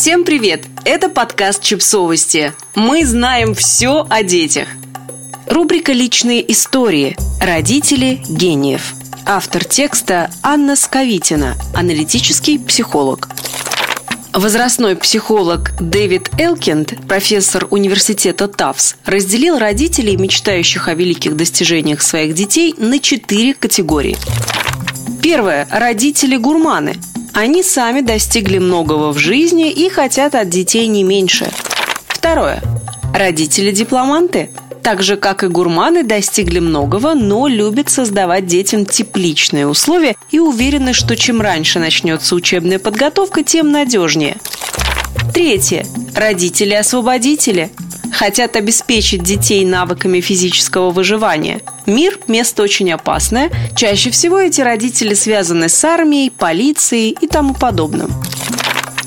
Всем привет! Это подкаст «Чипсовости». Мы знаем все о детях. Рубрика «Личные истории. Родители гениев». Автор текста Анна Сковитина, аналитический психолог. Возрастной психолог Дэвид Элкинд, профессор университета ТАФС, разделил родителей, мечтающих о великих достижениях своих детей, на четыре категории. Первое. Родители-гурманы. Они сами достигли многого в жизни и хотят от детей не меньше. Второе. Родители-дипломанты так же, как и гурманы, достигли многого, но любят создавать детям тепличные условия и уверены, что чем раньше начнется учебная подготовка, тем надежнее. Третье. Родители-освободители хотят обеспечить детей навыками физического выживания. Мир – место очень опасное. Чаще всего эти родители связаны с армией, полицией и тому подобным.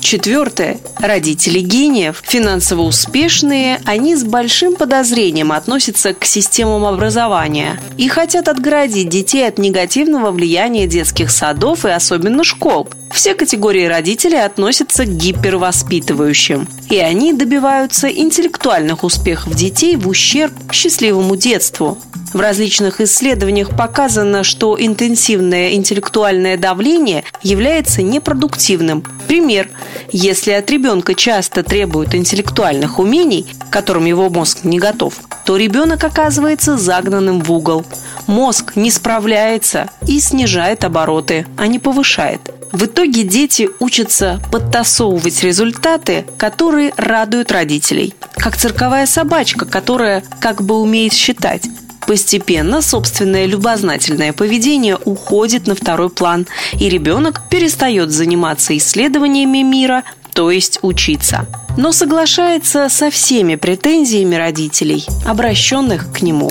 Четвертое. Родители гениев, финансово успешные, они с большим подозрением относятся к системам образования и хотят отгородить детей от негативного влияния детских садов и особенно школ. Все категории родителей относятся к гипервоспитывающим, и они добиваются интеллектуальных успехов детей в ущерб счастливому детству. В различных исследованиях показано, что интенсивное интеллектуальное давление является непродуктивным. Пример. Если от ребенка часто требуют интеллектуальных умений, которым его мозг не готов, то ребенок оказывается загнанным в угол. Мозг не справляется и снижает обороты, а не повышает. В итоге дети учатся подтасовывать результаты, которые радуют родителей. Как цирковая собачка, которая как бы умеет считать. Постепенно собственное любознательное поведение уходит на второй план, и ребенок перестает заниматься исследованиями мира, то есть учиться. Но соглашается со всеми претензиями родителей, обращенных к нему.